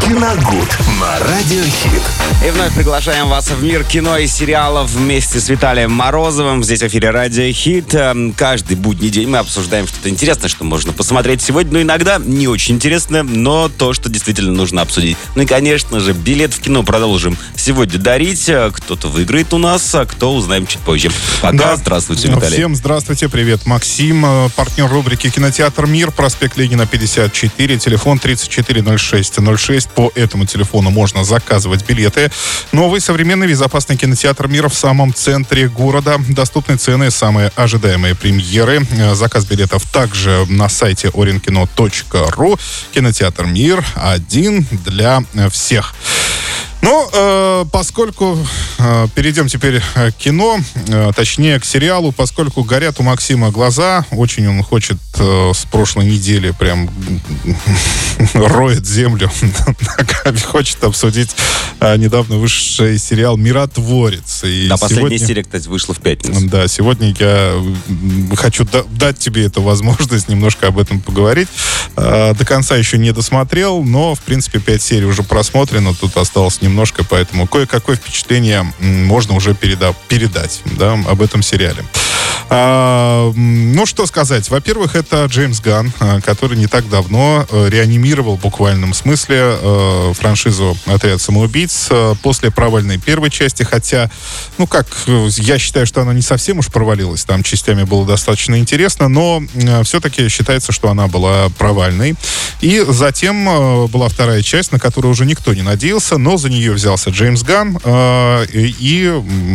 Киногуд на Радиохит. И вновь приглашаем вас в мир кино и сериалов вместе с Виталием Морозовым. Здесь в эфире Радио Хит. Эм, каждый будний день мы обсуждаем что-то интересное, что можно посмотреть сегодня. Но иногда не очень интересное, но то, что действительно нужно обсудить. Ну и, конечно же, билет в кино продолжим сегодня дарить. Э, кто-то выиграет у нас, а кто узнаем чуть позже. Пока. Да. Здравствуйте, Виталий. Всем здравствуйте. Привет, Максим. Э, партнер рубрики «Кинотеатр Мир». Проспект Ленина, 54. Телефон 340606. По этому телефону можно заказывать билеты. Новый современный безопасный кинотеатр мира в самом центре города. Доступны цены, самые ожидаемые премьеры. Э, заказ билетов также на сайте orinkino.ru. Кинотеатр Мир один для всех. Ну, э, поскольку перейдем теперь к кино, э, точнее к сериалу, поскольку горят у Максима глаза, очень он хочет э, с прошлой недели прям роет землю, хочет обсудить э, недавно вышедший сериал «Миротворец». И да, сегодня, последняя серия, кстати, вышла в пятницу. Да, сегодня я хочу дать тебе эту возможность немножко об этом поговорить. Э, до конца еще не досмотрел, но, в принципе, пять серий уже просмотрено, тут осталось немножко, поэтому кое-какое впечатление можно уже переда- передать да, об этом сериале. А, ну, что сказать. Во-первых, это Джеймс Ган, а, который не так давно э, реанимировал в буквальном смысле э, франшизу «Отряд самоубийц» э, после провальной первой части, хотя, ну, как, я считаю, что она не совсем уж провалилась, там частями было достаточно интересно, но все-таки считается, что она была провальной. И затем была вторая часть, на которую уже никто не надеялся, но за нее взялся Джеймс Ган, и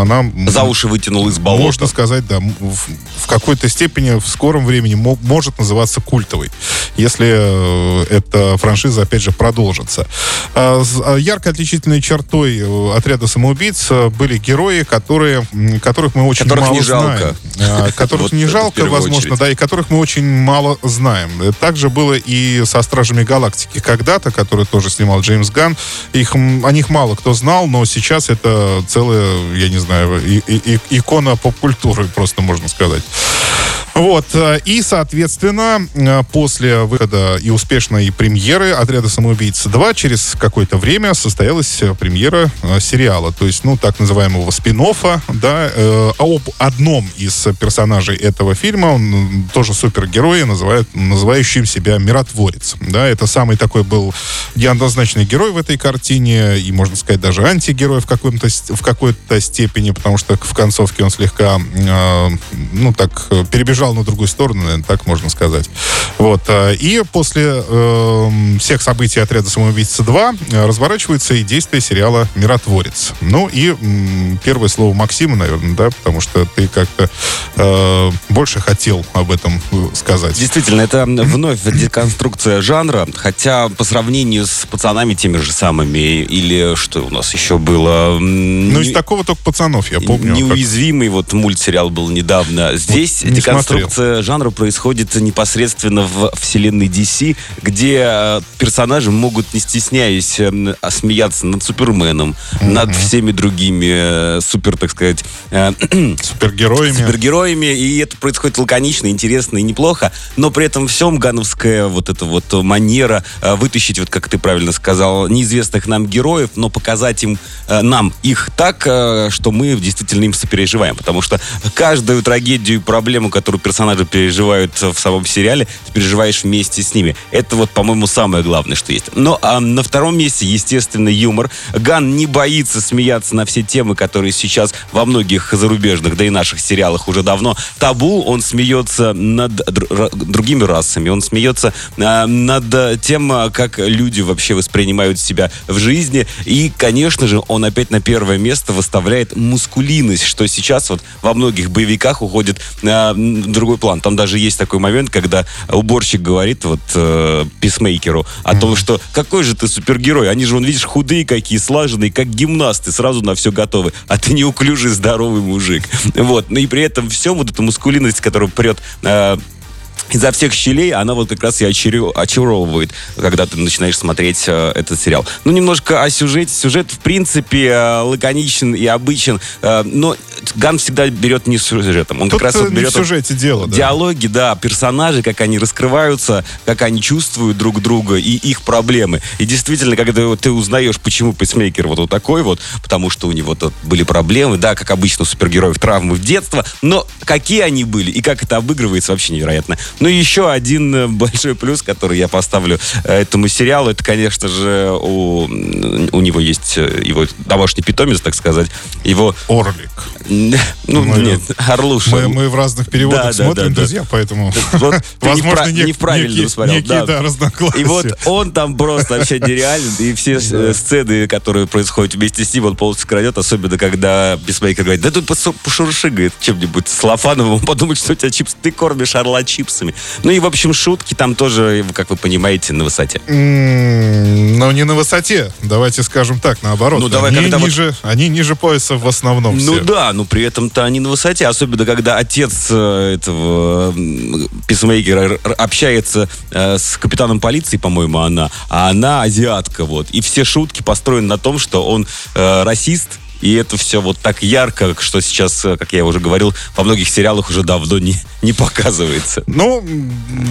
она... За уши вытянул из болота. Можно сказать, да, в, в какой-то степени в скором времени мо, может называться культовой, если э, эта франшиза, опять же, продолжится. А, а, ярко отличительной чертой э, отряда самоубийц э, были герои, которые, которых мы очень которых мало не жалко. знаем. Которых не жалко, возможно, да, и которых мы очень мало знаем. Также было и со Стражами Галактики когда-то, который тоже снимал Джеймс Ган. Их, о них мало кто знал, но сейчас это целая, я не знаю, и, и, икона поп-культуры, просто можно сказать. Вот. Э, и, соответственно, э, после выхода и успешной премьеры «Отряда самоубийц 2» через какое-то время состоялась э, премьера сериала. То есть, ну, так называемого спин да, э, об одном из персонажей этого фильма, он тоже супергерой, называют, называющим себя Миротворец. Да, это самый такой был неоднозначный герой в этой картине, и, можно сказать, даже антигерой в, каком-то, в какой-то степени, потому что в концовке он слегка, ну, так, перебежал перебежал на другую сторону, наверное, так можно сказать. Вот. Э, и после э, всех событий отряда самоубийца 2 э, разворачивается и действие сериала Миротворец. Ну и э, первое слово Максима, наверное, да, потому что ты как-то э, больше хотел об этом э, сказать. Действительно, это вновь деконструкция жанра, хотя по сравнению с пацанами теми же самыми, или что у нас еще было... Ну, из такого только пацанов, я помню. Неуязвимый как... вот мультсериал был недавно. Здесь вот деконструкция Конструкция жанра происходит непосредственно в вселенной DC, где э, персонажи могут, не стесняясь, эм, смеяться над Суперменом, mm-hmm. над всеми другими э, супер, так сказать... Э, супергероями. Супергероями, и это происходит лаконично, интересно и неплохо, но при этом всем гановская вот эта вот манера вытащить, вот как ты правильно сказал, неизвестных нам героев, но показать им, нам их так, что мы действительно им сопереживаем, потому что каждую трагедию и проблему, которую персонажи переживают в самом сериале, ты переживаешь вместе с ними. Это вот, по-моему, самое главное, что есть. Но а на втором месте, естественно, юмор. Ган не боится смеяться на все темы, которые сейчас во многих зарубежных, да и наших сериалах уже давно табу. Он смеется над другими расами, он смеется а, над тем, как люди вообще воспринимают себя в жизни. И, конечно же, он опять на первое место выставляет мускулинность, что сейчас вот во многих боевиках уходит а, другой план. Там даже есть такой момент, когда уборщик говорит вот э, писмейкеру о том, что какой же ты супергерой. Они же, он видишь, худые какие, слаженные, как гимнасты, сразу на все готовы. А ты неуклюжий, здоровый мужик. Вот. Ну и при этом все вот эта мускулинность, которая прет э, изо всех щелей она вот как раз и очаровывает, когда ты начинаешь смотреть э, этот сериал. Ну, немножко о сюжете. Сюжет, в принципе, э, лаконичен и обычен, э, но Ган всегда берет не сюжетом. Он Тут как раз вот берет... в сюжете дело, да. Диалоги, да, персонажи, как они раскрываются, как они чувствуют друг друга и их проблемы. И действительно, когда ты узнаешь, почему пейсмейкер вот, вот такой вот, потому что у него тут были проблемы, да, как обычно у супергероев, травмы в детство, но какие они были и как это обыгрывается, вообще невероятно. Ну и еще один э, большой плюс, который я поставлю э, этому сериалу, это, конечно же, у, у него есть э, его домашний питомец, так сказать, его... Орлик. Ну, мы, нет, Орлуша. Мы, мы в разных переводах да, смотрим, да, да, друзья, поэтому... Вот возможно, не, в правильно смотрел. Некие, да. разногласия. И вот он там просто вообще нереален, и все сцены, которые происходят вместе с ним, он полностью крадет, особенно когда Писмейкер говорит, да тут пошурши, говорит, чем-нибудь с Лофановым, он подумает, что у тебя чипсы, ты кормишь орла чипсами. Ну и, в общем, шутки там тоже, как вы понимаете, на высоте. Но не на высоте, давайте скажем так, наоборот. Ну, давай, они, ниже, вот... они ниже пояса в основном Ну да, но при этом-то они на высоте, особенно когда отец э, этого писмейкера общается э, с капитаном полиции, по-моему, она, а она азиатка, вот. И все шутки построены на том, что он э, расист, и это все вот так ярко, что сейчас, э, как я уже говорил, во многих сериалах уже давно не, не показывается. Ну,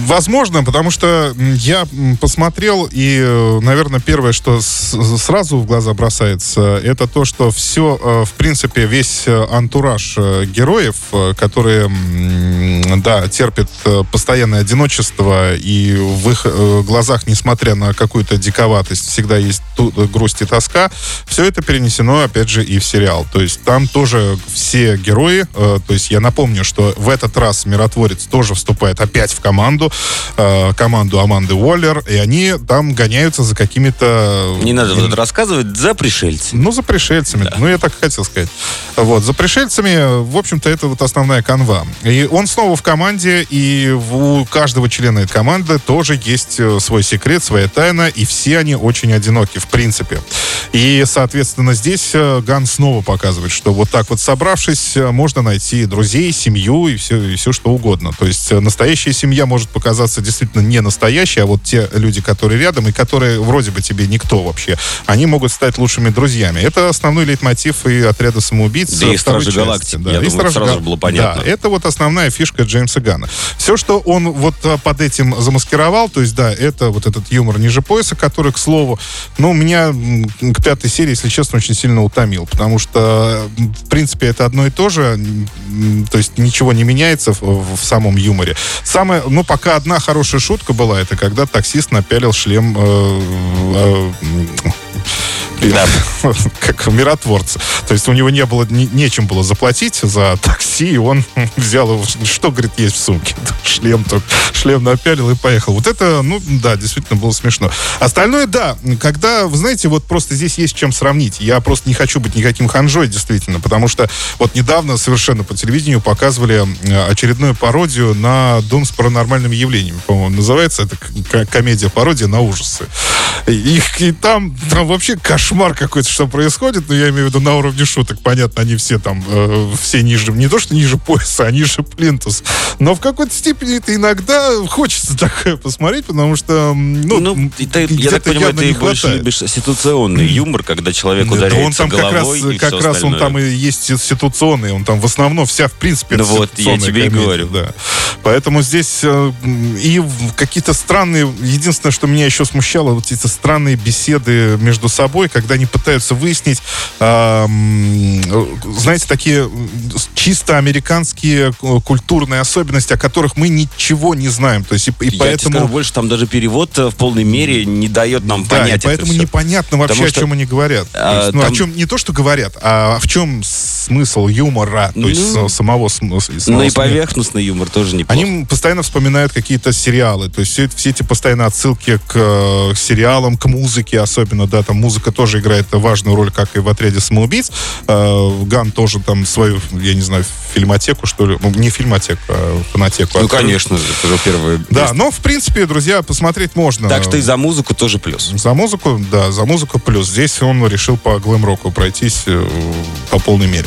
возможно, потому что я посмотрел, и, э, наверное, первое, что сразу в глаза бросается, это то, что все, э, в принципе, весь антураж героев, которые, да, терпят постоянное одиночество, и в их глазах, несмотря на какую-то диковатость, всегда есть грусть и тоска, все это перенесено, опять же, и в сериал. То есть там тоже все герои, э, то есть я напомню, что в этот раз Миротворец тоже вступает опять в команду, э, команду Аманды Уоллер, и они там гоняются за какими-то... Не надо вот это рассказывать, за пришельцами. Ну, за пришельцами, да. ну, я так хотел сказать. Вот, за пришельцами, в общем-то, это вот основная канва. И он снова в команде, и у каждого члена этой команды тоже есть э, свой секрет, своя тайна, и все они очень одиноки, в принципе. И, соответственно, здесь э, Ганс снова показывает, что вот так вот собравшись, э, можно найти друзей, семью и все, и все что угодно. То есть э, настоящая семья может показаться действительно не настоящей, а вот те люди, которые рядом и которые вроде бы тебе никто вообще, они могут стать лучшими друзьями. Это основной лейтмотив и отряда самоубийц. Да и Стражи Галактики. Да, Я и думаю, Стражи сразу Гал... было понятно. Да, это вот основная фишка Джеймса Гана. Все, что он вот э, под этим замаскировал, то есть, да, это вот этот юмор ниже пояса, который, к слову, ну, меня к пятой серии, если честно, очень сильно утомил, потому что, в принципе, это одно и то же, то есть ничего не меняется в, в самом юморе. Самое, ну, пока одна хорошая шутка была, это когда таксист напялил шлем э, э, да. как миротворца. То есть у него не было, не, нечем было заплатить за такси, и он взял что, говорит, есть в сумке. Шлем только, шлем напялил и поехал. Вот это, ну, да, действительно было смешно. Остальное, да, когда, вы знаете, вот просто здесь есть чем сравнить. Я просто не хочу быть никаким ханжой, действительно, потому что вот недавно совершенно по телевидению показывали очередную пародию на «Дом с паранормальными явлениями», по-моему, называется. Это комедия-пародия на ужасы. И, и там, там вообще кошмар какой-то, что происходит, но я имею в виду на уровне шуток, понятно, они все там, э, все ниже, не то, что ниже пояса, а ниже плинтус. Но в какой-то степени это иногда хочется такое посмотреть, потому что, ну, ну ты, я так понимаю, ты больше любишь ситуационный юмор, когда человек ударяется да он там головой как раз, и как раз он там и есть ситуационный, он там в основном вся, в принципе, Ну вот, я тебе комедия, и говорю. Да. Поэтому здесь э, и какие-то странные, единственное, что меня еще смущало, вот эти странные беседы между собой, когда они пытаются выяснить, э, знаете, такие чисто американские культурные особенности, о которых мы ничего не знаем. То есть и, и Я поэтому... скажу больше, там даже перевод э, в полной мере не дает нам да, понять и поэтому это непонятно вообще, Потому о чем они говорят. А, есть, ну, там... о чем не то, что говорят, а в чем смысл юмора, то ну, есть самого смысла. Ну и поверхностный юмор тоже неплохо. Они постоянно вспоминают какие-то сериалы, то есть все, все эти постоянно отсылки к, к сериалам, к музыке особенно, да, там музыка тоже играет важную роль, как и в отряде самоубийц. Э, Ган тоже там свою, я не знаю, фильмотеку, что ли, ну, не фильмотеку, а фонотеку. Ну, конечно же, это же первый. Да, но, в принципе, друзья, посмотреть можно. Так что и за музыку тоже плюс. За музыку, да, за музыку плюс. Здесь он решил по глэм-року пройтись э, по полной мере.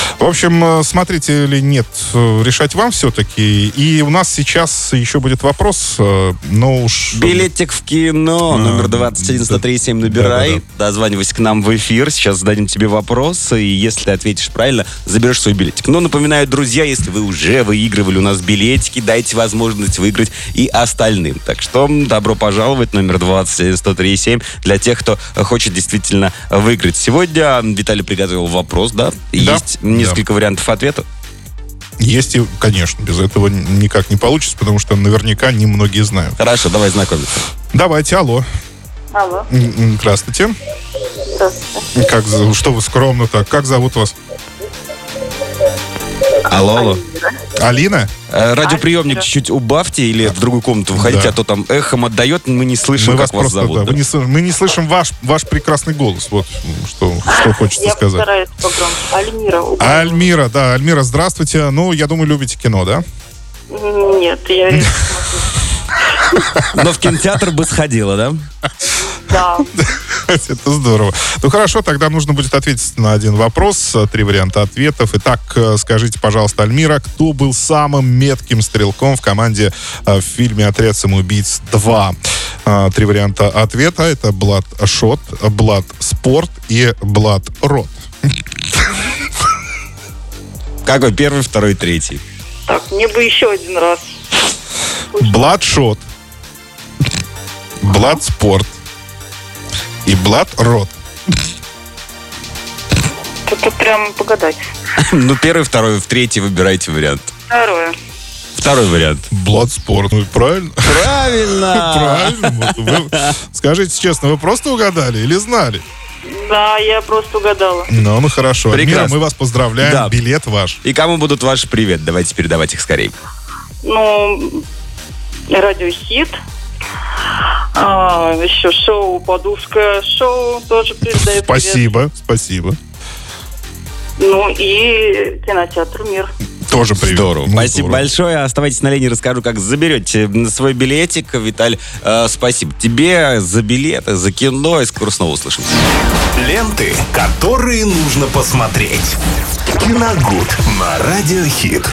В общем, э, смотрите или нет, э, решать вам все-таки. И у нас сейчас еще будет вопрос, э, но уж... Билетик в кино, а, номер 21137 набирай, да, да, да. дозванивайся к нам в эфир, сейчас зададим тебе вопрос, и если ты ответишь правильно, заберешь свой билетик. Но напоминаю, друзья, если вы уже выигрывали у нас билетики, дайте возможность выиграть и остальным. Так что добро пожаловать, номер 21137 для тех, кто хочет действительно выиграть. Сегодня Виталий приготовил вопрос, да? да. Есть несколько вариантов ответа. Есть и, конечно, без этого никак не получится, потому что наверняка не многие знают. Хорошо, давай знакомиться. Давайте, алло. Алло. Здравствуйте. Здравствуйте. Как, что вы скромно так? Как зовут вас? Алло, алло. Алина? Э, радиоприемник Алина. чуть-чуть убавьте или в другую комнату выходите, да. а то там эхом отдает, мы не слышим, мы как вас, вас зовут. Да, да. Не, мы не слышим ваш, ваш прекрасный голос. Вот что, что хочется я сказать. Я погромче. Альмира. Альмира, да. Альмира, здравствуйте. Ну, я думаю, любите кино, да? Нет, я Но в кинотеатр бы сходила, да? Да. Это здорово. Ну хорошо, тогда нужно будет ответить на один вопрос. Три варианта ответов. Итак, э, скажите, пожалуйста, Альмира, кто был самым метким стрелком в команде э, в фильме «Отряд самоубийц 2»? Э, три варианта ответа. Это Блад Шот, Блад Спорт и Блад Рот. Какой? Первый, второй, третий? Так, мне бы еще один раз. Бладшот. Бладспорт и Блад Рот. Тут прям погадать. Ну, первый, второй, в третий выбирайте вариант. Второе. Второй вариант. Бладспорт. Ну, правильно? Правильно. Правильно. Вы, скажите честно, вы просто угадали или знали? Да, я просто угадала. Ну, ну хорошо. Прекрасно. Мира, мы вас поздравляем. Да. Билет ваш. И кому будут ваши привет? Давайте передавать их скорее. Ну, радиохит, а, еще шоу «Подушка шоу» тоже передает Спасибо, привет. спасибо. Ну и кинотеатр «Мир». Тоже привет. Здорово. Ну, спасибо здорово. большое. Оставайтесь на линии, расскажу, как заберете свой билетик. Виталь, э, спасибо тебе за билеты, за кино. И скоро снова услышимся. Ленты, которые нужно посмотреть. Киногуд на Радиохит.